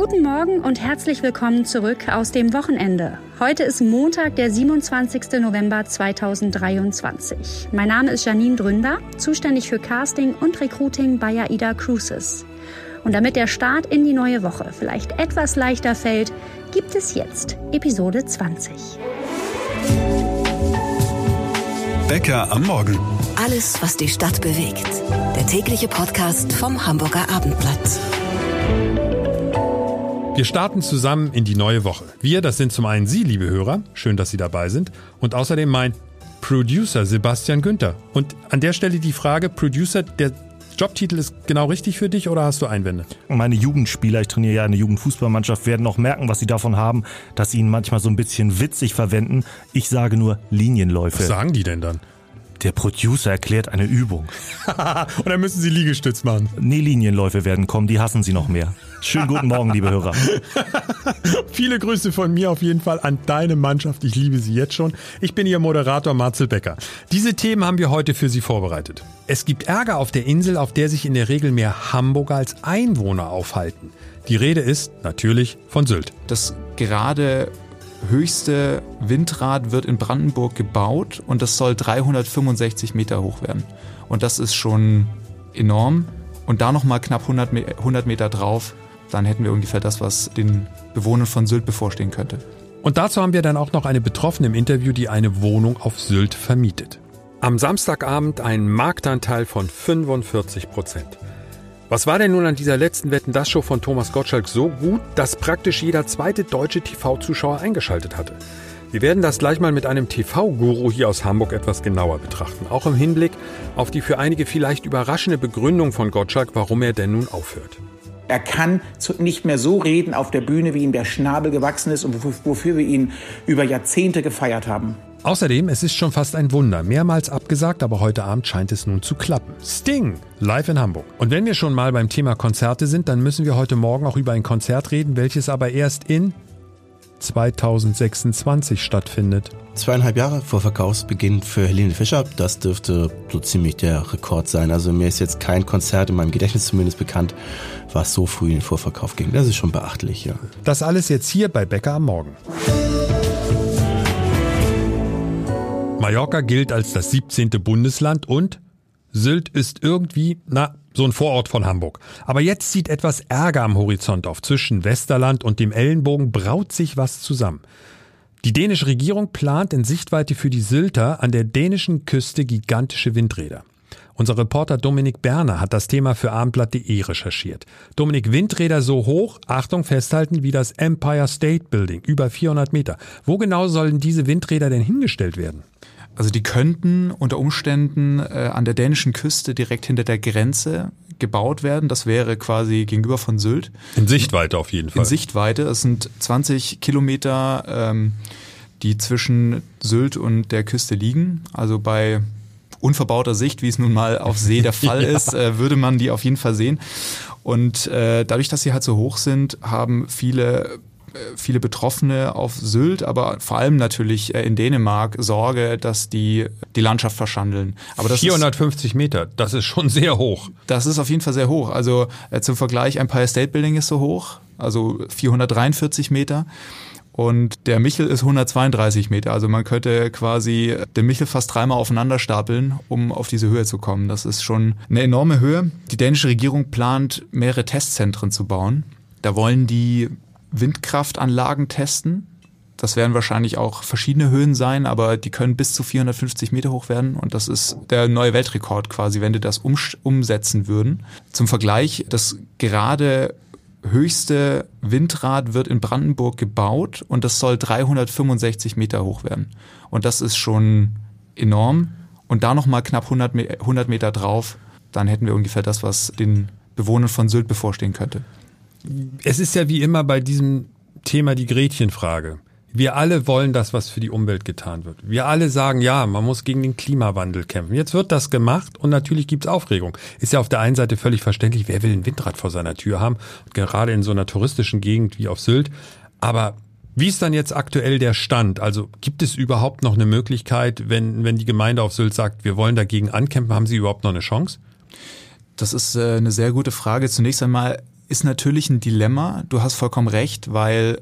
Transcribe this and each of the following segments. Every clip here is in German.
Guten Morgen und herzlich willkommen zurück aus dem Wochenende. Heute ist Montag, der 27. November 2023. Mein Name ist Janine Dründer, zuständig für Casting und Recruiting bei AIDA Cruises. Und damit der Start in die neue Woche vielleicht etwas leichter fällt, gibt es jetzt Episode 20. Bäcker am Morgen. Alles, was die Stadt bewegt. Der tägliche Podcast vom Hamburger Abendblatt. Wir starten zusammen in die neue Woche. Wir, das sind zum einen Sie, liebe Hörer, schön, dass Sie dabei sind, und außerdem mein Producer Sebastian Günther. Und an der Stelle die Frage, Producer, der Jobtitel ist genau richtig für dich oder hast du Einwände? Meine Jugendspieler, ich trainiere ja eine Jugendfußballmannschaft, werden auch merken, was sie davon haben, dass sie ihn manchmal so ein bisschen witzig verwenden. Ich sage nur Linienläufe. Was sagen die denn dann? Der Producer erklärt eine Übung. Und dann müssen Sie Liegestütz machen. Nee, Linienläufe werden kommen, die hassen Sie noch mehr. Schönen guten Morgen, liebe Hörer. Viele Grüße von mir auf jeden Fall an deine Mannschaft. Ich liebe sie jetzt schon. Ich bin Ihr Moderator Marcel Becker. Diese Themen haben wir heute für Sie vorbereitet. Es gibt Ärger auf der Insel, auf der sich in der Regel mehr Hamburger als Einwohner aufhalten. Die Rede ist natürlich von Sylt. Das gerade höchste Windrad wird in Brandenburg gebaut und das soll 365 Meter hoch werden. Und das ist schon enorm. Und da nochmal knapp 100, 100 Meter drauf, dann hätten wir ungefähr das, was den Bewohnern von Sylt bevorstehen könnte. Und dazu haben wir dann auch noch eine Betroffene im Interview, die eine Wohnung auf Sylt vermietet. Am Samstagabend ein Marktanteil von 45 Prozent. Was war denn nun an dieser letzten Wetten das Show von Thomas Gottschalk so gut, dass praktisch jeder zweite deutsche TV-Zuschauer eingeschaltet hatte? Wir werden das gleich mal mit einem TV-Guru hier aus Hamburg etwas genauer betrachten, auch im Hinblick auf die für einige vielleicht überraschende Begründung von Gottschalk, warum er denn nun aufhört. Er kann nicht mehr so reden auf der Bühne, wie ihm der Schnabel gewachsen ist und wofür wir ihn über Jahrzehnte gefeiert haben. Außerdem, es ist schon fast ein Wunder. Mehrmals abgesagt, aber heute Abend scheint es nun zu klappen. Sting, live in Hamburg. Und wenn wir schon mal beim Thema Konzerte sind, dann müssen wir heute Morgen auch über ein Konzert reden, welches aber erst in 2026 stattfindet. Zweieinhalb Jahre vor Verkaufsbeginn für Helene Fischer, das dürfte so ziemlich der Rekord sein. Also mir ist jetzt kein Konzert in meinem Gedächtnis zumindest bekannt, was so früh in den Vorverkauf ging. Das ist schon beachtlich, ja. Das alles jetzt hier bei Bäcker am Morgen. Mallorca gilt als das 17. Bundesland und Sylt ist irgendwie, na, so ein Vorort von Hamburg. Aber jetzt zieht etwas Ärger am Horizont auf. Zwischen Westerland und dem Ellenbogen braut sich was zusammen. Die dänische Regierung plant in Sichtweite für die Sylter an der dänischen Küste gigantische Windräder. Unser Reporter Dominik Berner hat das Thema für Abendblatt.de recherchiert. Dominik, Windräder so hoch, Achtung festhalten, wie das Empire State Building, über 400 Meter. Wo genau sollen diese Windräder denn hingestellt werden? Also die könnten unter Umständen äh, an der dänischen Küste direkt hinter der Grenze gebaut werden. Das wäre quasi gegenüber von Sylt. In Sichtweite auf jeden Fall. In Sichtweite. Es sind 20 Kilometer, ähm, die zwischen Sylt und der Küste liegen. Also bei unverbauter Sicht, wie es nun mal auf See der Fall ja. ist, äh, würde man die auf jeden Fall sehen. Und äh, dadurch, dass sie halt so hoch sind, haben viele viele Betroffene auf Sylt, aber vor allem natürlich äh, in Dänemark Sorge, dass die die Landschaft verschandeln. Aber das 450 ist, Meter, das ist schon sehr hoch. Das ist auf jeden Fall sehr hoch. Also äh, zum Vergleich, Empire State Building ist so hoch, also 443 Meter. Und der Michel ist 132 Meter. Also man könnte quasi den Michel fast dreimal aufeinander stapeln, um auf diese Höhe zu kommen. Das ist schon eine enorme Höhe. Die dänische Regierung plant, mehrere Testzentren zu bauen. Da wollen die Windkraftanlagen testen. Das werden wahrscheinlich auch verschiedene Höhen sein, aber die können bis zu 450 Meter hoch werden und das ist der neue Weltrekord quasi, wenn die das um, umsetzen würden. Zum Vergleich, das gerade höchste Windrad wird in Brandenburg gebaut und das soll 365 Meter hoch werden. Und das ist schon enorm. Und da nochmal knapp 100, 100 Meter drauf, dann hätten wir ungefähr das, was den Bewohnern von Sylt bevorstehen könnte es ist ja wie immer bei diesem Thema die Gretchenfrage. Wir alle wollen das, was für die Umwelt getan wird. Wir alle sagen, ja, man muss gegen den Klimawandel kämpfen. Jetzt wird das gemacht und natürlich gibt's Aufregung. Ist ja auf der einen Seite völlig verständlich, wer will ein Windrad vor seiner Tür haben, gerade in so einer touristischen Gegend wie auf Sylt. Aber wie ist dann jetzt aktuell der Stand? Also gibt es überhaupt noch eine Möglichkeit, wenn, wenn die Gemeinde auf Sylt sagt, wir wollen dagegen ankämpfen, haben sie überhaupt noch eine Chance? Das ist äh, eine sehr gute Frage. Zunächst einmal ist natürlich ein Dilemma. Du hast vollkommen recht, weil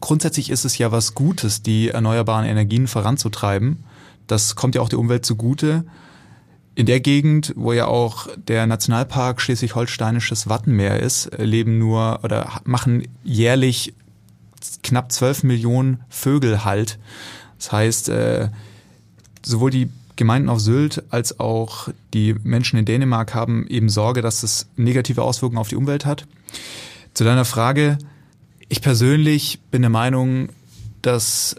grundsätzlich ist es ja was Gutes, die erneuerbaren Energien voranzutreiben. Das kommt ja auch der Umwelt zugute. In der Gegend, wo ja auch der Nationalpark Schleswig-Holsteinisches Wattenmeer ist, leben nur oder machen jährlich knapp 12 Millionen Vögel halt. Das heißt, äh, sowohl die Gemeinden auf Sylt als auch die Menschen in Dänemark haben eben Sorge, dass es negative Auswirkungen auf die Umwelt hat. Zu deiner Frage, ich persönlich bin der Meinung, dass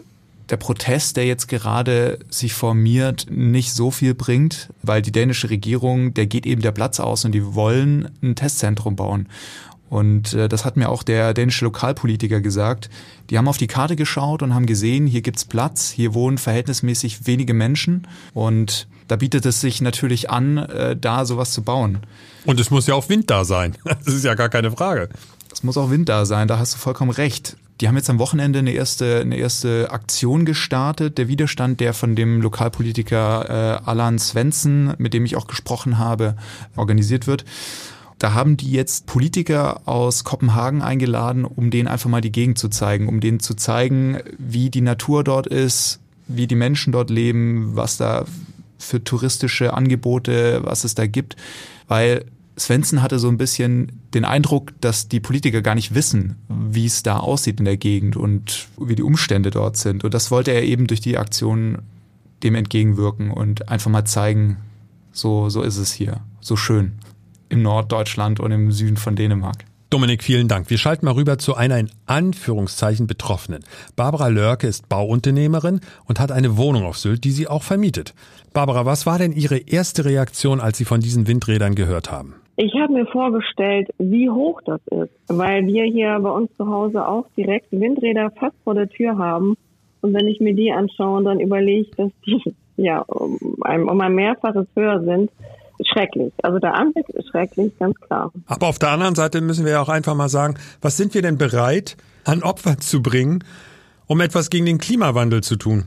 der Protest, der jetzt gerade sich formiert, nicht so viel bringt, weil die dänische Regierung, der geht eben der Platz aus und die wollen ein Testzentrum bauen. Und äh, das hat mir auch der dänische Lokalpolitiker gesagt. Die haben auf die Karte geschaut und haben gesehen, hier gibt's Platz, hier wohnen verhältnismäßig wenige Menschen und da bietet es sich natürlich an, äh, da sowas zu bauen. Und es muss ja auch Wind da sein. Das ist ja gar keine Frage. Es muss auch Wind da sein, da hast du vollkommen recht. Die haben jetzt am Wochenende eine erste, eine erste Aktion gestartet. Der Widerstand, der von dem Lokalpolitiker äh, Alan Svensson, mit dem ich auch gesprochen habe, organisiert wird. Da haben die jetzt Politiker aus Kopenhagen eingeladen, um denen einfach mal die Gegend zu zeigen, um denen zu zeigen, wie die Natur dort ist, wie die Menschen dort leben, was da für touristische Angebote, was es da gibt. Weil Svensson hatte so ein bisschen den Eindruck, dass die Politiker gar nicht wissen, wie es da aussieht in der Gegend und wie die Umstände dort sind. Und das wollte er eben durch die Aktion dem entgegenwirken und einfach mal zeigen, so, so ist es hier, so schön im Norddeutschland und im Süden von Dänemark. Dominik, vielen Dank. Wir schalten mal rüber zu einer in Anführungszeichen Betroffenen. Barbara Lörke ist Bauunternehmerin und hat eine Wohnung auf Sylt, die sie auch vermietet. Barbara, was war denn Ihre erste Reaktion, als Sie von diesen Windrädern gehört haben? Ich habe mir vorgestellt, wie hoch das ist, weil wir hier bei uns zu Hause auch direkt Windräder fast vor der Tür haben. Und wenn ich mir die anschaue, dann überlege ich, dass die ja um ein, um ein Mehrfaches höher sind schrecklich. Also der Anblick ist schrecklich, ganz klar. Aber auf der anderen Seite müssen wir ja auch einfach mal sagen, was sind wir denn bereit, an Opfer zu bringen, um etwas gegen den Klimawandel zu tun?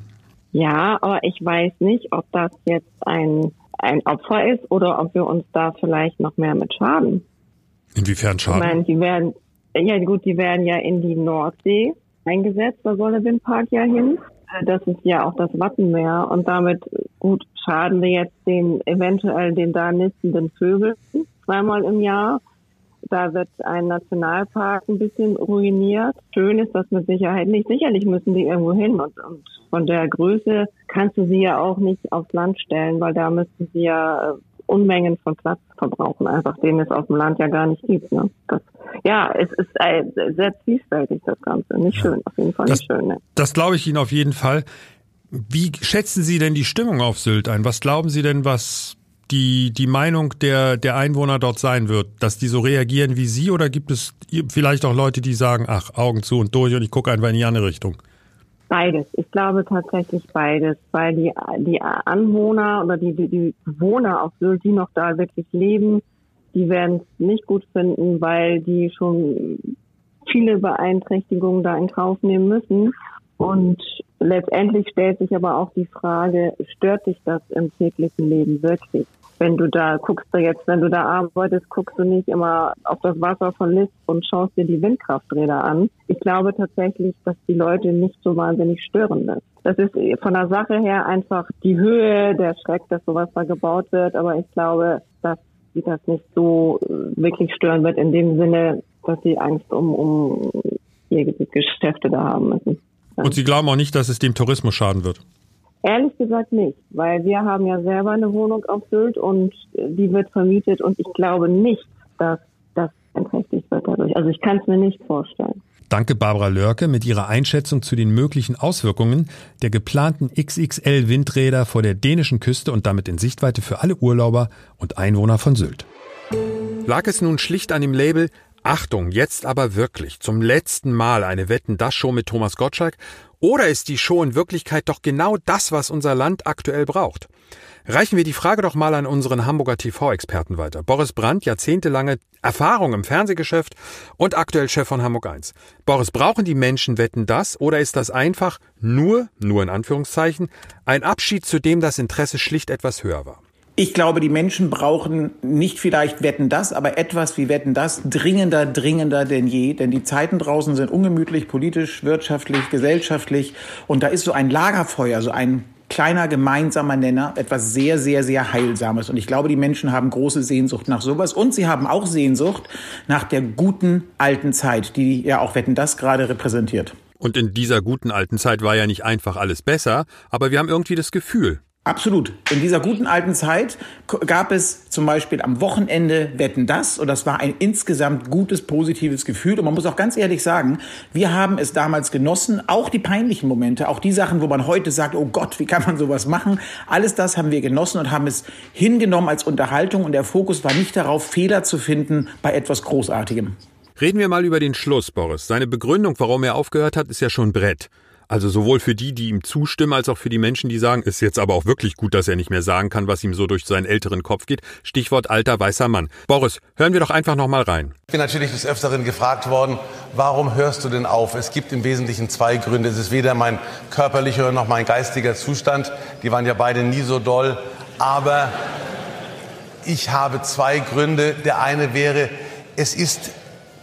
Ja, aber ich weiß nicht, ob das jetzt ein, ein Opfer ist oder ob wir uns da vielleicht noch mehr mit schaden. Inwiefern schaden? Ich meine, die werden, ja gut, die werden ja in die Nordsee eingesetzt, da soll der Windpark ja hin. Das ist ja auch das Wattenmeer und damit gut schaden wir jetzt den eventuell den da nistenden Vögeln zweimal im Jahr. Da wird ein Nationalpark ein bisschen ruiniert. Schön ist das mit Sicherheit nicht. Sicherlich müssen die irgendwo hin und, und von der Größe kannst du sie ja auch nicht aufs Land stellen, weil da müssten sie ja äh, Unmengen von Platz verbrauchen, einfach den es auf dem Land ja gar nicht gibt. Ne? Das, ja, es ist äh, sehr zwiespältig, das Ganze. Nicht schön, auf jeden Fall das, nicht schön. Ne? Das glaube ich Ihnen auf jeden Fall. Wie schätzen Sie denn die Stimmung auf Sylt ein? Was glauben Sie denn, was die, die Meinung der, der Einwohner dort sein wird? Dass die so reagieren wie Sie oder gibt es vielleicht auch Leute, die sagen, ach, Augen zu und durch und ich gucke einfach in die andere Richtung? Beides. Ich glaube tatsächlich beides, weil die, die Anwohner oder die, die, Bewohner auf Sylt, die noch da wirklich leben, die werden es nicht gut finden, weil die schon viele Beeinträchtigungen da in Kauf nehmen müssen. Und letztendlich stellt sich aber auch die Frage, stört dich das im täglichen Leben wirklich? wenn du da guckst du jetzt, wenn du da arbeitest, guckst du nicht immer auf das Wasser von List und schaust dir die Windkrafträder an. Ich glaube tatsächlich, dass die Leute nicht so wahnsinnig stören ist. Das ist von der Sache her einfach die Höhe, der Schreck, dass sowas da gebaut wird. Aber ich glaube, dass sie das nicht so äh, wirklich stören wird in dem Sinne, dass sie Angst um, um ihre Geschäfte da haben müssen. Und Sie glauben auch nicht, dass es dem Tourismus schaden wird? Ehrlich gesagt nicht, weil wir haben ja selber eine Wohnung auf Sylt und die wird vermietet und ich glaube nicht, dass das beeinträchtigt wird dadurch. Also ich kann es mir nicht vorstellen. Danke Barbara Lörke mit ihrer Einschätzung zu den möglichen Auswirkungen der geplanten XXL-Windräder vor der dänischen Küste und damit in Sichtweite für alle Urlauber und Einwohner von Sylt. Lag es nun schlicht an dem Label Achtung, jetzt aber wirklich zum letzten Mal eine Wetten-Das-Show mit Thomas Gottschalk oder ist die Show in Wirklichkeit doch genau das, was unser Land aktuell braucht? Reichen wir die Frage doch mal an unseren Hamburger TV-Experten weiter. Boris Brandt, jahrzehntelange Erfahrung im Fernsehgeschäft und aktuell Chef von Hamburg 1. Boris, brauchen die Menschen Wetten das oder ist das einfach nur, nur in Anführungszeichen, ein Abschied, zu dem das Interesse schlicht etwas höher war? Ich glaube, die Menschen brauchen nicht vielleicht Wetten das, aber etwas wie Wetten das dringender, dringender denn je. Denn die Zeiten draußen sind ungemütlich, politisch, wirtschaftlich, gesellschaftlich. Und da ist so ein Lagerfeuer, so ein kleiner gemeinsamer Nenner, etwas sehr, sehr, sehr Heilsames. Und ich glaube, die Menschen haben große Sehnsucht nach sowas. Und sie haben auch Sehnsucht nach der guten alten Zeit, die ja auch Wetten das gerade repräsentiert. Und in dieser guten alten Zeit war ja nicht einfach alles besser, aber wir haben irgendwie das Gefühl, Absolut. In dieser guten alten Zeit gab es zum Beispiel am Wochenende Wetten das und das war ein insgesamt gutes, positives Gefühl. Und man muss auch ganz ehrlich sagen, wir haben es damals genossen, auch die peinlichen Momente, auch die Sachen, wo man heute sagt, oh Gott, wie kann man sowas machen? Alles das haben wir genossen und haben es hingenommen als Unterhaltung und der Fokus war nicht darauf, Fehler zu finden bei etwas Großartigem. Reden wir mal über den Schluss, Boris. Seine Begründung, warum er aufgehört hat, ist ja schon Brett. Also sowohl für die, die ihm zustimmen, als auch für die Menschen, die sagen, ist jetzt aber auch wirklich gut, dass er nicht mehr sagen kann, was ihm so durch seinen älteren Kopf geht. Stichwort alter weißer Mann. Boris, hören wir doch einfach noch mal rein. Ich bin natürlich des Öfteren gefragt worden, warum hörst du denn auf? Es gibt im Wesentlichen zwei Gründe. Es ist weder mein körperlicher noch mein geistiger Zustand. Die waren ja beide nie so doll. Aber ich habe zwei Gründe. Der eine wäre, es ist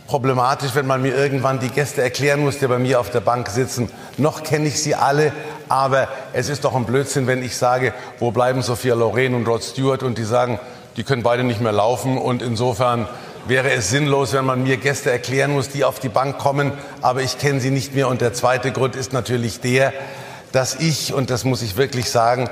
problematisch, wenn man mir irgendwann die Gäste erklären muss, die bei mir auf der Bank sitzen. Noch kenne ich sie alle, aber es ist doch ein Blödsinn, wenn ich sage, wo bleiben Sophia Loren und Rod Stewart und die sagen, die können beide nicht mehr laufen und insofern wäre es sinnlos, wenn man mir Gäste erklären muss, die auf die Bank kommen, aber ich kenne sie nicht mehr. Und der zweite Grund ist natürlich der, dass ich, und das muss ich wirklich sagen,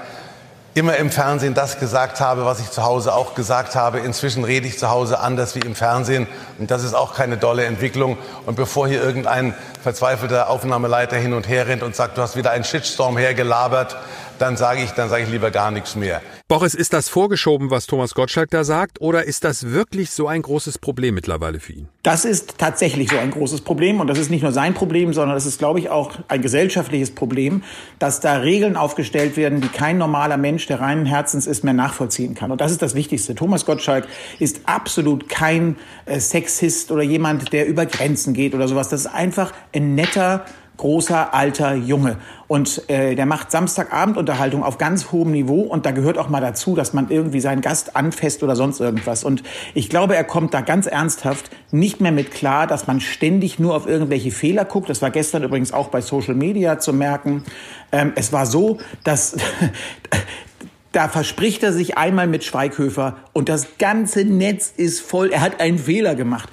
immer im Fernsehen das gesagt habe, was ich zu Hause auch gesagt habe. Inzwischen rede ich zu Hause anders wie im Fernsehen und das ist auch keine dolle Entwicklung. Und bevor hier irgendein verzweifelter Aufnahmeleiter hin und her rennt und sagt, du hast wieder einen Shitstorm hergelabert, dann sage ich, dann sage ich lieber gar nichts mehr. Boris, ist das vorgeschoben, was Thomas Gottschalk da sagt, oder ist das wirklich so ein großes Problem mittlerweile für ihn? Das ist tatsächlich so ein großes Problem und das ist nicht nur sein Problem, sondern das ist, glaube ich, auch ein gesellschaftliches Problem, dass da Regeln aufgestellt werden, die kein normaler Mensch, der reinen Herzens ist, mehr nachvollziehen kann. Und das ist das Wichtigste. Thomas Gottschalk ist absolut kein äh, Sexist oder jemand, der über Grenzen geht oder sowas. Das ist einfach ein netter, großer, alter Junge. Und äh, der macht Samstagabendunterhaltung auf ganz hohem Niveau und da gehört auch mal dazu, dass man irgendwie seinen Gast anfasst oder sonst irgendwas. Und ich glaube, er kommt da ganz ernsthaft nicht mehr mit klar, dass man ständig nur auf irgendwelche Fehler guckt. Das war gestern übrigens auch bei Social Media zu merken. Ähm, es war so, dass Da verspricht er sich einmal mit Schweighöfer und das ganze Netz ist voll. Er hat einen Fehler gemacht.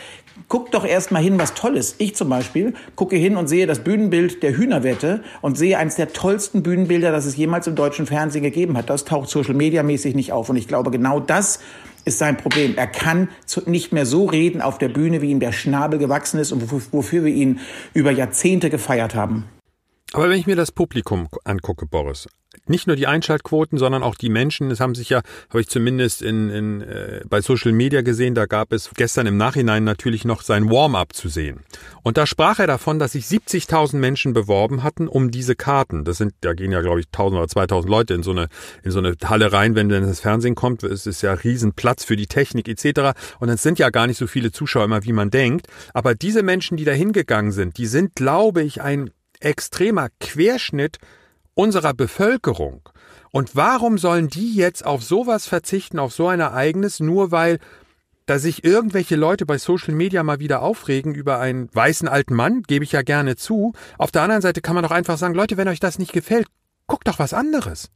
Guck doch erst mal hin, was toll ist. Ich zum Beispiel gucke hin und sehe das Bühnenbild der Hühnerwette und sehe eines der tollsten Bühnenbilder, das es jemals im deutschen Fernsehen gegeben hat. Das taucht Social Media mäßig nicht auf. Und ich glaube, genau das ist sein Problem. Er kann nicht mehr so reden auf der Bühne, wie ihm der Schnabel gewachsen ist und wofür wir ihn über Jahrzehnte gefeiert haben. Aber wenn ich mir das Publikum angucke, Boris, nicht nur die Einschaltquoten, sondern auch die Menschen. Es haben sich ja, habe ich zumindest in, in, äh, bei Social Media gesehen, da gab es gestern im Nachhinein natürlich noch sein Warm-up zu sehen. Und da sprach er davon, dass sich 70.000 Menschen beworben hatten um diese Karten. Das sind, da gehen ja glaube ich 1.000 oder 2.000 Leute in so eine in so eine Halle rein, wenn dann das Fernsehen kommt. Es ist ja Riesenplatz für die Technik etc. Und es sind ja gar nicht so viele Zuschauer immer, wie man denkt. Aber diese Menschen, die da hingegangen sind, die sind, glaube ich, ein extremer Querschnitt unserer Bevölkerung. Und warum sollen die jetzt auf sowas verzichten, auf so ein Ereignis, nur weil da sich irgendwelche Leute bei Social Media mal wieder aufregen über einen weißen alten Mann, gebe ich ja gerne zu. Auf der anderen Seite kann man doch einfach sagen, Leute, wenn euch das nicht gefällt, guckt doch was anderes.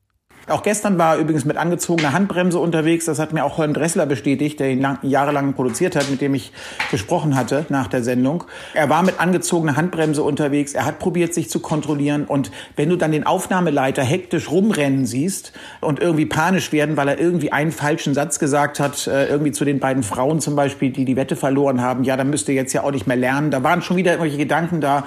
Auch gestern war er übrigens mit angezogener Handbremse unterwegs. Das hat mir auch Holm Dressler bestätigt, der ihn lang, jahrelang produziert hat, mit dem ich gesprochen hatte nach der Sendung. Er war mit angezogener Handbremse unterwegs. Er hat probiert, sich zu kontrollieren. Und wenn du dann den Aufnahmeleiter hektisch rumrennen siehst und irgendwie panisch werden, weil er irgendwie einen falschen Satz gesagt hat, äh, irgendwie zu den beiden Frauen zum Beispiel, die die Wette verloren haben, ja, dann müsst ihr jetzt ja auch nicht mehr lernen. Da waren schon wieder irgendwelche Gedanken da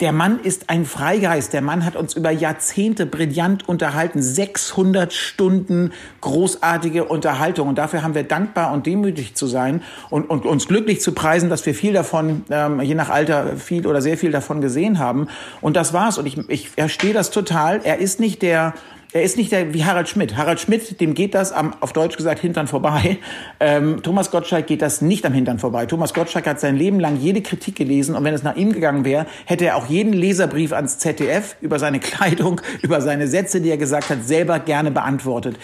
der Mann ist ein Freigeist. Der Mann hat uns über Jahrzehnte brillant unterhalten. 600 Stunden großartige Unterhaltung. Und dafür haben wir dankbar und demütig zu sein und, und uns glücklich zu preisen, dass wir viel davon, ähm, je nach Alter, viel oder sehr viel davon gesehen haben. Und das war's. Und ich, ich verstehe das total. Er ist nicht der er ist nicht der, wie Harald Schmidt. Harald Schmidt, dem geht das am, auf Deutsch gesagt, Hintern vorbei. Ähm, Thomas Gottschalk geht das nicht am Hintern vorbei. Thomas Gottschalk hat sein Leben lang jede Kritik gelesen und wenn es nach ihm gegangen wäre, hätte er auch jeden Leserbrief ans ZDF über seine Kleidung, über seine Sätze, die er gesagt hat, selber gerne beantwortet.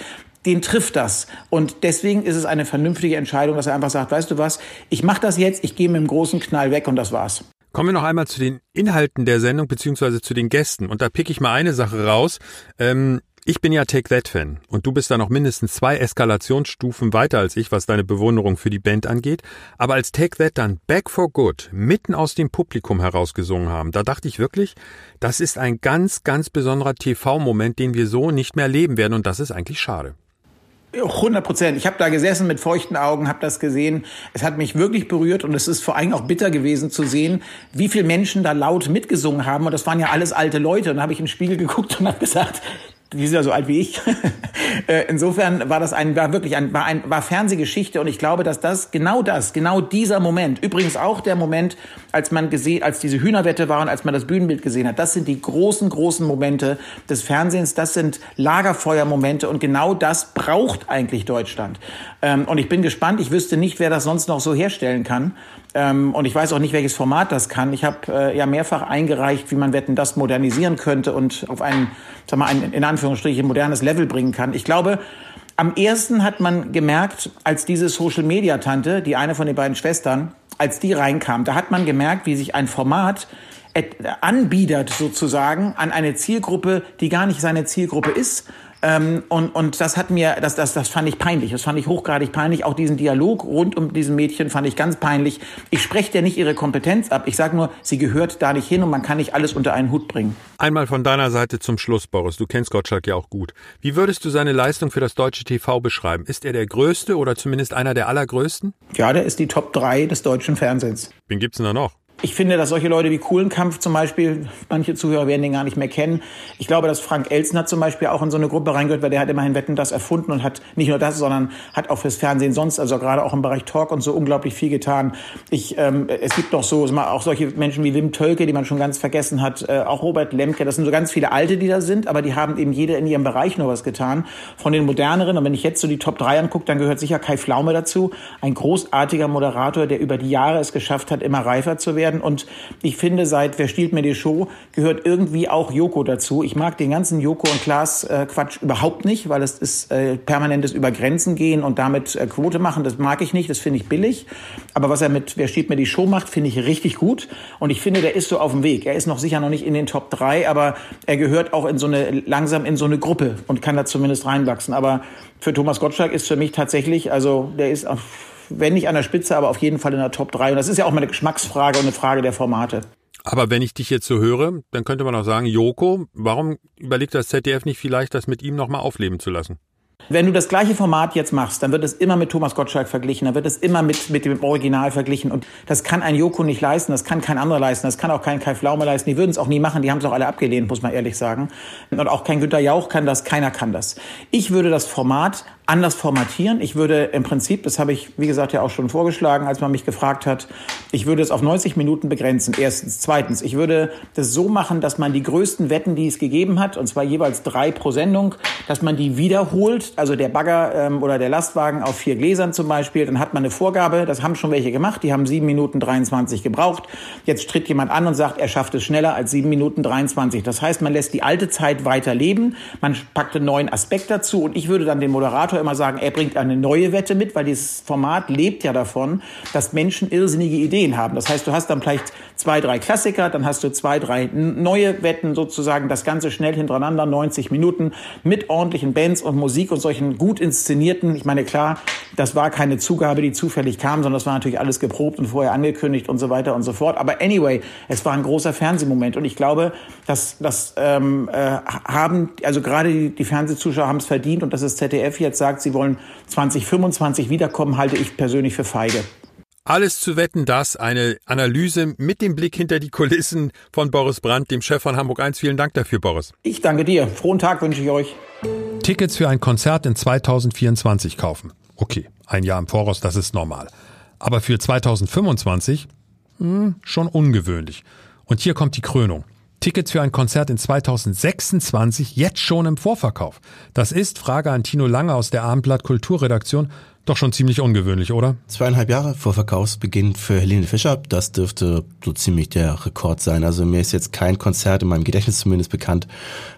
den trifft das. Und deswegen ist es eine vernünftige Entscheidung, dass er einfach sagt, weißt du was, ich mache das jetzt, ich gehe mit dem großen Knall weg und das war's. Kommen wir noch einmal zu den Inhalten der Sendung beziehungsweise zu den Gästen. Und da pick ich mal eine Sache raus. Ähm, ich bin ja Take That-Fan und du bist da noch mindestens zwei Eskalationsstufen weiter als ich, was deine Bewunderung für die Band angeht. Aber als Take That dann Back for Good mitten aus dem Publikum herausgesungen haben, da dachte ich wirklich, das ist ein ganz, ganz besonderer TV-Moment, den wir so nicht mehr erleben werden und das ist eigentlich schade. 100 Prozent. Ich habe da gesessen mit feuchten Augen, habe das gesehen. Es hat mich wirklich berührt und es ist vor allem auch bitter gewesen zu sehen, wie viele Menschen da laut mitgesungen haben. Und das waren ja alles alte Leute. Und da habe ich im Spiegel geguckt und habe gesagt, die sind ja so alt wie ich. Äh, insofern war das ein, war wirklich ein, war ein, war Fernsehgeschichte und ich glaube, dass das, genau das, genau dieser Moment, übrigens auch der Moment, als man gesehen, als diese Hühnerwette war und als man das Bühnenbild gesehen hat, das sind die großen, großen Momente des Fernsehens, das sind Lagerfeuermomente und genau das braucht eigentlich Deutschland. Ähm, und ich bin gespannt, ich wüsste nicht, wer das sonst noch so herstellen kann. Ähm, und ich weiß auch nicht, welches Format das kann. Ich habe äh, ja mehrfach eingereicht, wie man Wetten das modernisieren könnte und auf ein, sag mal, ein, in Anführungsstrichen modernes Level bringen kann. Ich glaube, am ersten hat man gemerkt, als diese Social Media Tante, die eine von den beiden Schwestern, als die reinkam, da hat man gemerkt, wie sich ein Format anbiedert sozusagen an eine Zielgruppe, die gar nicht seine Zielgruppe ist ähm, und, und das hat mir, das, das, das fand ich peinlich. Das fand ich hochgradig peinlich. Auch diesen Dialog rund um diesen Mädchen fand ich ganz peinlich. Ich spreche dir nicht ihre Kompetenz ab. Ich sage nur, sie gehört da nicht hin und man kann nicht alles unter einen Hut bringen. Einmal von deiner Seite zum Schluss, Boris. Du kennst Gottschalk ja auch gut. Wie würdest du seine Leistung für das deutsche TV beschreiben? Ist er der größte oder zumindest einer der allergrößten? Ja, der ist die Top 3 des deutschen Fernsehens. Wen gibt's denn da noch? Ich finde, dass solche Leute wie Kuhlenkampf zum Beispiel, manche Zuhörer werden den gar nicht mehr kennen. Ich glaube, dass Frank Elsner zum Beispiel auch in so eine Gruppe reingehört, weil der hat immerhin Wetten das erfunden und hat nicht nur das, sondern hat auch fürs Fernsehen sonst, also gerade auch im Bereich Talk und so unglaublich viel getan. Ich, ähm, es gibt noch so, auch solche Menschen wie Wim Tölke, die man schon ganz vergessen hat, äh, auch Robert Lemke, das sind so ganz viele Alte, die da sind, aber die haben eben jede in ihrem Bereich nur was getan. Von den moderneren, und wenn ich jetzt so die Top 3 angucke, dann gehört sicher Kai Flaume dazu, ein großartiger Moderator, der über die Jahre es geschafft hat, immer reifer zu werden und ich finde, seit Wer stiehlt mir die Show gehört irgendwie auch Joko dazu. Ich mag den ganzen Joko und Klaas äh, Quatsch überhaupt nicht, weil es ist äh, permanentes über Grenzen gehen und damit äh, Quote machen. Das mag ich nicht, das finde ich billig. Aber was er mit Wer stiehlt mir die Show macht, finde ich richtig gut. Und ich finde, der ist so auf dem Weg. Er ist noch sicher noch nicht in den Top 3, aber er gehört auch in so eine, langsam in so eine Gruppe und kann da zumindest reinwachsen. Aber für Thomas Gottschalk ist für mich tatsächlich, also der ist auf wenn nicht an der Spitze, aber auf jeden Fall in der Top 3. Und das ist ja auch mal eine Geschmacksfrage und eine Frage der Formate. Aber wenn ich dich jetzt so höre, dann könnte man auch sagen, Joko, warum überlegt das ZDF nicht vielleicht, das mit ihm nochmal aufleben zu lassen? Wenn du das gleiche Format jetzt machst, dann wird es immer mit Thomas Gottschalk verglichen, dann wird es immer mit, mit dem Original verglichen. Und das kann ein Joko nicht leisten, das kann kein anderer leisten, das kann auch kein Kai Flaume leisten. Die würden es auch nie machen, die haben es auch alle abgelehnt, muss man ehrlich sagen. Und auch kein Günter Jauch kann das, keiner kann das. Ich würde das Format anders formatieren. Ich würde im Prinzip, das habe ich, wie gesagt, ja auch schon vorgeschlagen, als man mich gefragt hat, ich würde es auf 90 Minuten begrenzen. Erstens. Zweitens, ich würde das so machen, dass man die größten Wetten, die es gegeben hat, und zwar jeweils drei pro Sendung, dass man die wiederholt. Also der Bagger ähm, oder der Lastwagen auf vier Gläsern zum Beispiel. Dann hat man eine Vorgabe, das haben schon welche gemacht, die haben sieben Minuten 23 gebraucht. Jetzt tritt jemand an und sagt, er schafft es schneller als sieben Minuten 23. Das heißt, man lässt die alte Zeit weiter leben, man packt einen neuen Aspekt dazu und ich würde dann den Moderator immer sagen, er bringt eine neue Wette mit, weil dieses Format lebt ja davon, dass Menschen irrsinnige Ideen haben. Das heißt, du hast dann vielleicht zwei, drei Klassiker, dann hast du zwei, drei neue Wetten sozusagen, das Ganze schnell hintereinander, 90 Minuten mit ordentlichen Bands und Musik und solchen gut inszenierten. Ich meine, klar, das war keine Zugabe, die zufällig kam, sondern das war natürlich alles geprobt und vorher angekündigt und so weiter und so fort. Aber anyway, es war ein großer Fernsehmoment und ich glaube, dass das ähm, äh, haben, also gerade die, die Fernsehzuschauer haben es verdient und dass das ZDF jetzt sagt, sagt, sie wollen 2025 wiederkommen, halte ich persönlich für feige. Alles zu wetten, das eine Analyse mit dem Blick hinter die Kulissen von Boris Brandt, dem Chef von Hamburg 1. Vielen Dank dafür, Boris. Ich danke dir. Frohen Tag wünsche ich euch. Tickets für ein Konzert in 2024 kaufen. Okay, ein Jahr im Voraus, das ist normal. Aber für 2025? Hm, schon ungewöhnlich. Und hier kommt die Krönung. Tickets für ein Konzert in 2026 jetzt schon im Vorverkauf. Das ist, Frage an Tino Lange aus der Abendblatt Kulturredaktion, Doch schon ziemlich ungewöhnlich, oder? Zweieinhalb Jahre vor Verkaufsbeginn für Helene Fischer, das dürfte so ziemlich der Rekord sein. Also mir ist jetzt kein Konzert in meinem Gedächtnis zumindest bekannt,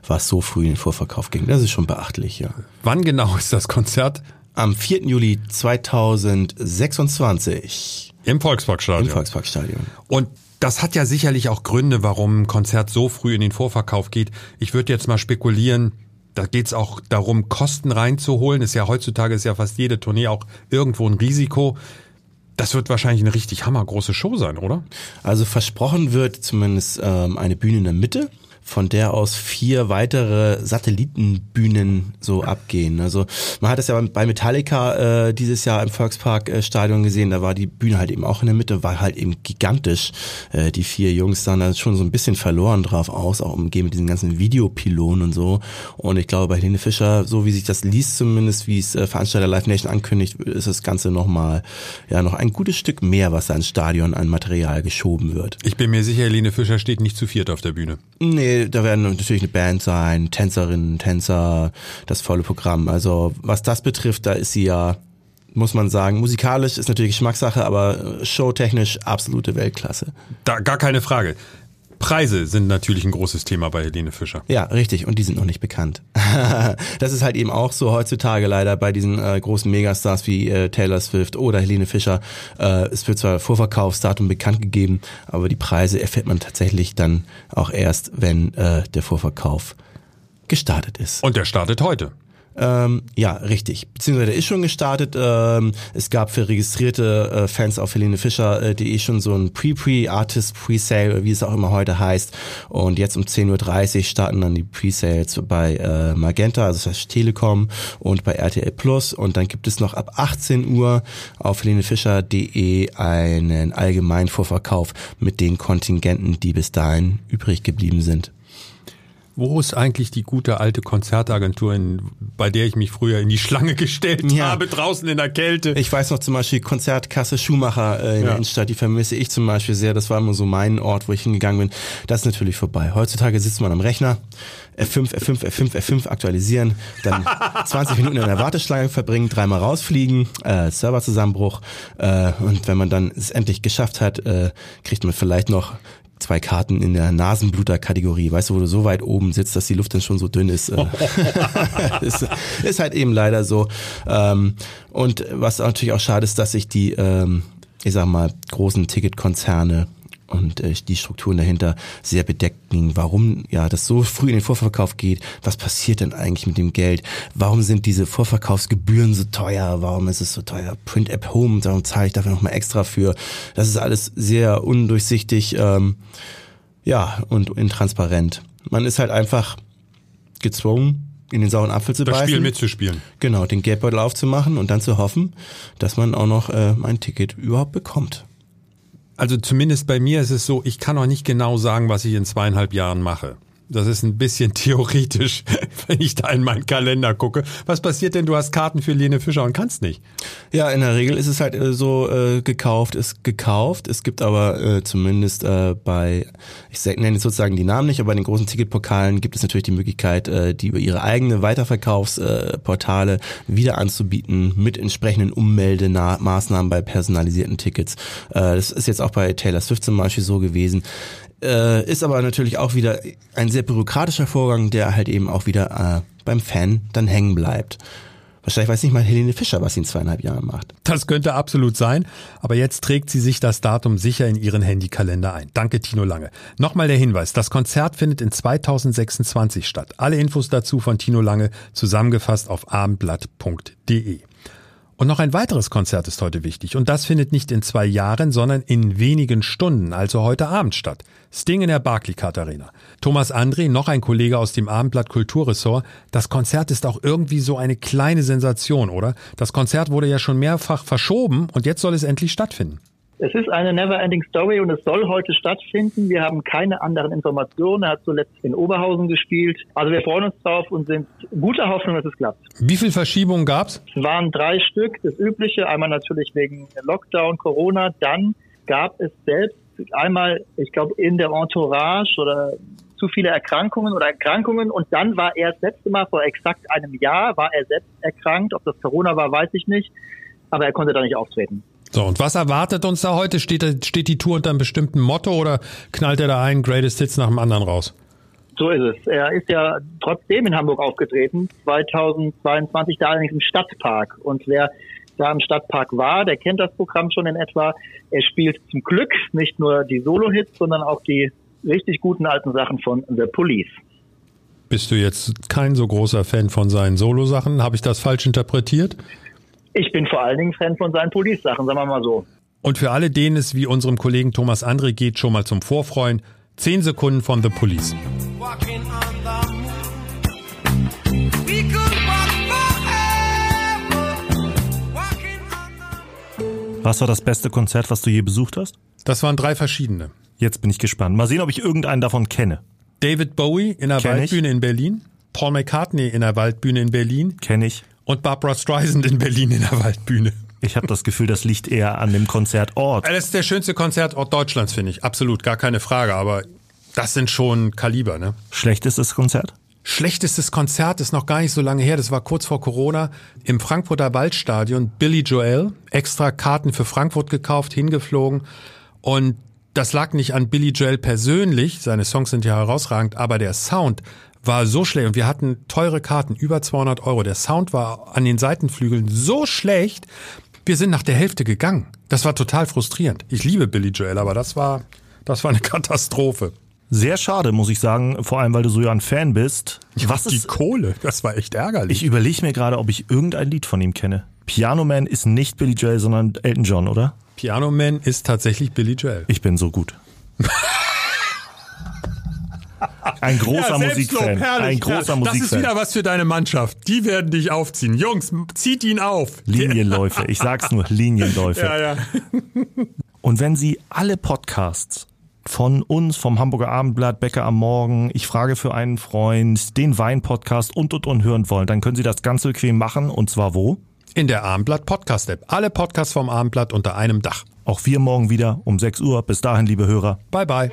was so früh in den Vorverkauf ging. Das ist schon beachtlich, ja. Wann genau ist das Konzert? Am 4. Juli 2026. Im Volksparkstadion. Im Volksparkstadion. Und das hat ja sicherlich auch Gründe, warum ein Konzert so früh in den Vorverkauf geht. Ich würde jetzt mal spekulieren, da geht's auch darum, Kosten reinzuholen. Ist ja heutzutage ist ja fast jede Tournee auch irgendwo ein Risiko. Das wird wahrscheinlich eine richtig hammergroße Show sein, oder? Also versprochen wird zumindest ähm, eine Bühne in der Mitte von der aus vier weitere Satellitenbühnen so abgehen. Also man hat es ja bei Metallica äh, dieses Jahr im Volkspark äh, Stadion gesehen, da war die Bühne halt eben auch in der Mitte, war halt eben gigantisch. Äh, die vier Jungs sahen da schon so ein bisschen verloren drauf aus, auch umgeben mit diesen ganzen Videopilonen und so. Und ich glaube bei Helene Fischer, so wie sich das liest zumindest, wie es äh, Veranstalter Live Nation ankündigt, ist das Ganze nochmal, ja, noch ein gutes Stück mehr, was da ins Stadion an Material geschoben wird. Ich bin mir sicher, Helene Fischer steht nicht zu viert auf der Bühne. Nee, da werden natürlich eine Band sein, Tänzerinnen, Tänzer, das volle Programm. Also was das betrifft, da ist sie ja, muss man sagen, musikalisch ist natürlich Geschmackssache, aber showtechnisch absolute Weltklasse. Da gar keine Frage. Preise sind natürlich ein großes Thema bei Helene Fischer. Ja, richtig. Und die sind noch nicht bekannt. das ist halt eben auch so heutzutage leider bei diesen äh, großen Megastars wie äh, Taylor Swift oder Helene Fischer. Äh, es wird zwar Vorverkaufsdatum bekannt gegeben, aber die Preise erfährt man tatsächlich dann auch erst, wenn äh, der Vorverkauf gestartet ist. Und der startet heute. Ähm, ja, richtig. Beziehungsweise der ist schon gestartet. Ähm, es gab für registrierte äh, Fans auf Helene Fischer.de äh, schon so ein Pre-Pre-Artist Pre-Sale, wie es auch immer heute heißt. Und jetzt um 10.30 Uhr starten dann die Pre-Sales bei äh, Magenta, also das heißt Telekom und bei RTL Plus. Und dann gibt es noch ab 18 Uhr auf helenefischer.de einen allgemeinen Vorverkauf mit den Kontingenten, die bis dahin übrig geblieben sind. Wo ist eigentlich die gute alte Konzertagentur, in, bei der ich mich früher in die Schlange gestellt ja. habe, draußen in der Kälte? Ich weiß noch zum Beispiel Konzertkasse Schumacher äh, in ja. der Innenstadt, die vermisse ich zum Beispiel sehr. Das war immer so mein Ort, wo ich hingegangen bin. Das ist natürlich vorbei. Heutzutage sitzt man am Rechner, F5, F5, F5, F5 aktualisieren, dann 20 Minuten in der Warteschlange verbringen, dreimal rausfliegen, äh, Serverzusammenbruch äh, und wenn man dann es endlich geschafft hat, äh, kriegt man vielleicht noch zwei Karten in der Nasenbluter-Kategorie, weißt du, wo du so weit oben sitzt, dass die Luft dann schon so dünn ist. Äh, ist, ist halt eben leider so. Ähm, und was natürlich auch schade ist, dass sich die, ähm, ich sag mal, großen Ticketkonzerne und äh, die Strukturen dahinter sehr bedeckt liegen. Warum ja das so früh in den Vorverkauf geht, was passiert denn eigentlich mit dem Geld? Warum sind diese Vorverkaufsgebühren so teuer? Warum ist es so teuer? Print App Home, darum zahle ich dafür nochmal extra für. Das ist alles sehr undurchsichtig, ähm, ja, und intransparent. Man ist halt einfach gezwungen, in den sauren Apfel zu das beißen. Das Spiel mitzuspielen. Genau, den Geldbeutel aufzumachen und dann zu hoffen, dass man auch noch äh, ein Ticket überhaupt bekommt. Also zumindest bei mir ist es so, ich kann auch nicht genau sagen, was ich in zweieinhalb Jahren mache. Das ist ein bisschen theoretisch, wenn ich da in meinen Kalender gucke. Was passiert denn? Du hast Karten für Lene Fischer und kannst nicht. Ja, in der Regel ist es halt äh, so, äh, gekauft ist gekauft. Es gibt aber äh, zumindest äh, bei, ich nenne jetzt sozusagen die Namen nicht, aber bei den großen Ticketportalen gibt es natürlich die Möglichkeit, äh, die über ihre eigene Weiterverkaufsportale wieder anzubieten mit entsprechenden Ummeldemaßnahmen bei personalisierten Tickets. Äh, das ist jetzt auch bei Taylor Swift zum Beispiel so gewesen. Äh, ist aber natürlich auch wieder ein sehr bürokratischer Vorgang, der halt eben auch wieder äh, beim Fan dann hängen bleibt. Wahrscheinlich weiß nicht mal Helene Fischer, was sie in zweieinhalb Jahren macht. Das könnte absolut sein, aber jetzt trägt sie sich das Datum sicher in ihren Handykalender ein. Danke, Tino Lange. Nochmal der Hinweis, das Konzert findet in 2026 statt. Alle Infos dazu von Tino Lange zusammengefasst auf abendblatt.de. Und noch ein weiteres Konzert ist heute wichtig. Und das findet nicht in zwei Jahren, sondern in wenigen Stunden, also heute Abend statt. Sting in der Barclaycard Arena. Thomas André, noch ein Kollege aus dem Abendblatt Kulturressort. Das Konzert ist auch irgendwie so eine kleine Sensation, oder? Das Konzert wurde ja schon mehrfach verschoben und jetzt soll es endlich stattfinden. Es ist eine Never-Ending Story und es soll heute stattfinden. Wir haben keine anderen Informationen. Er hat zuletzt in Oberhausen gespielt. Also wir freuen uns drauf und sind guter Hoffnung, dass es klappt. Wie viele Verschiebungen gab's? Es waren drei Stück. Das übliche, einmal natürlich wegen Lockdown, Corona. Dann gab es selbst einmal, ich glaube, in der Entourage oder zu viele Erkrankungen oder Erkrankungen und dann war er das letzte Mal vor exakt einem Jahr, war er selbst erkrankt. Ob das Corona war, weiß ich nicht aber er konnte da nicht auftreten. So, und was erwartet uns da heute? Steht, steht die Tour unter einem bestimmten Motto oder knallt er da einen Greatest Hits nach dem anderen raus? So ist es. Er ist ja trotzdem in Hamburg aufgetreten, 2022, da allerdings im Stadtpark. Und wer da im Stadtpark war, der kennt das Programm schon in etwa. Er spielt zum Glück nicht nur die Solo-Hits, sondern auch die richtig guten alten Sachen von The Police. Bist du jetzt kein so großer Fan von seinen Solo-Sachen? Habe ich das falsch interpretiert? Ich bin vor allen Dingen Fan von seinen Police-Sachen, sagen wir mal so. Und für alle, denen es wie unserem Kollegen Thomas André geht, schon mal zum Vorfreuen, 10 Sekunden von The Police. Was war das beste Konzert, was du je besucht hast? Das waren drei verschiedene. Jetzt bin ich gespannt. Mal sehen, ob ich irgendeinen davon kenne. David Bowie in der Kenn Waldbühne ich. in Berlin, Paul McCartney in der Waldbühne in Berlin Kenne ich. Und Barbara Streisand in Berlin in der Waldbühne. Ich habe das Gefühl, das liegt eher an dem Konzertort. Das ist der schönste Konzertort Deutschlands, finde ich. Absolut, gar keine Frage. Aber das sind schon Kaliber, ne? Schlechtestes Konzert? Schlechtestes Konzert ist noch gar nicht so lange her. Das war kurz vor Corona im Frankfurter Waldstadion. Billy Joel, extra Karten für Frankfurt gekauft, hingeflogen. Und das lag nicht an Billy Joel persönlich. Seine Songs sind ja herausragend, aber der Sound war so schlecht. Und wir hatten teure Karten, über 200 Euro. Der Sound war an den Seitenflügeln so schlecht. Wir sind nach der Hälfte gegangen. Das war total frustrierend. Ich liebe Billy Joel, aber das war, das war eine Katastrophe. Sehr schade, muss ich sagen, vor allem weil du so ja ein Fan bist. Was die Kohle? Das war echt ärgerlich. Ich überlege mir gerade, ob ich irgendein Lied von ihm kenne. Piano Man ist nicht Billy Joel, sondern Elton John, oder? Piano Man ist tatsächlich Billy Joel. Ich bin so gut. Ein großer Musikfan. Ein großer Das Musikfan. ist wieder was für deine Mannschaft. Die werden dich aufziehen. Jungs, zieht ihn auf. Linienläufe. Ich sag's nur, Linienläufe. Ja, ja. Und wenn Sie alle Podcasts von uns, vom Hamburger Abendblatt, Bäcker am Morgen, Ich frage für einen Freund, den Wein-Podcast und und und hören wollen, dann können Sie das ganz bequem machen. Und zwar wo? In der Abendblatt Podcast App. Alle Podcasts vom Abendblatt unter einem Dach. Auch wir morgen wieder um 6 Uhr. Bis dahin, liebe Hörer. Bye bye.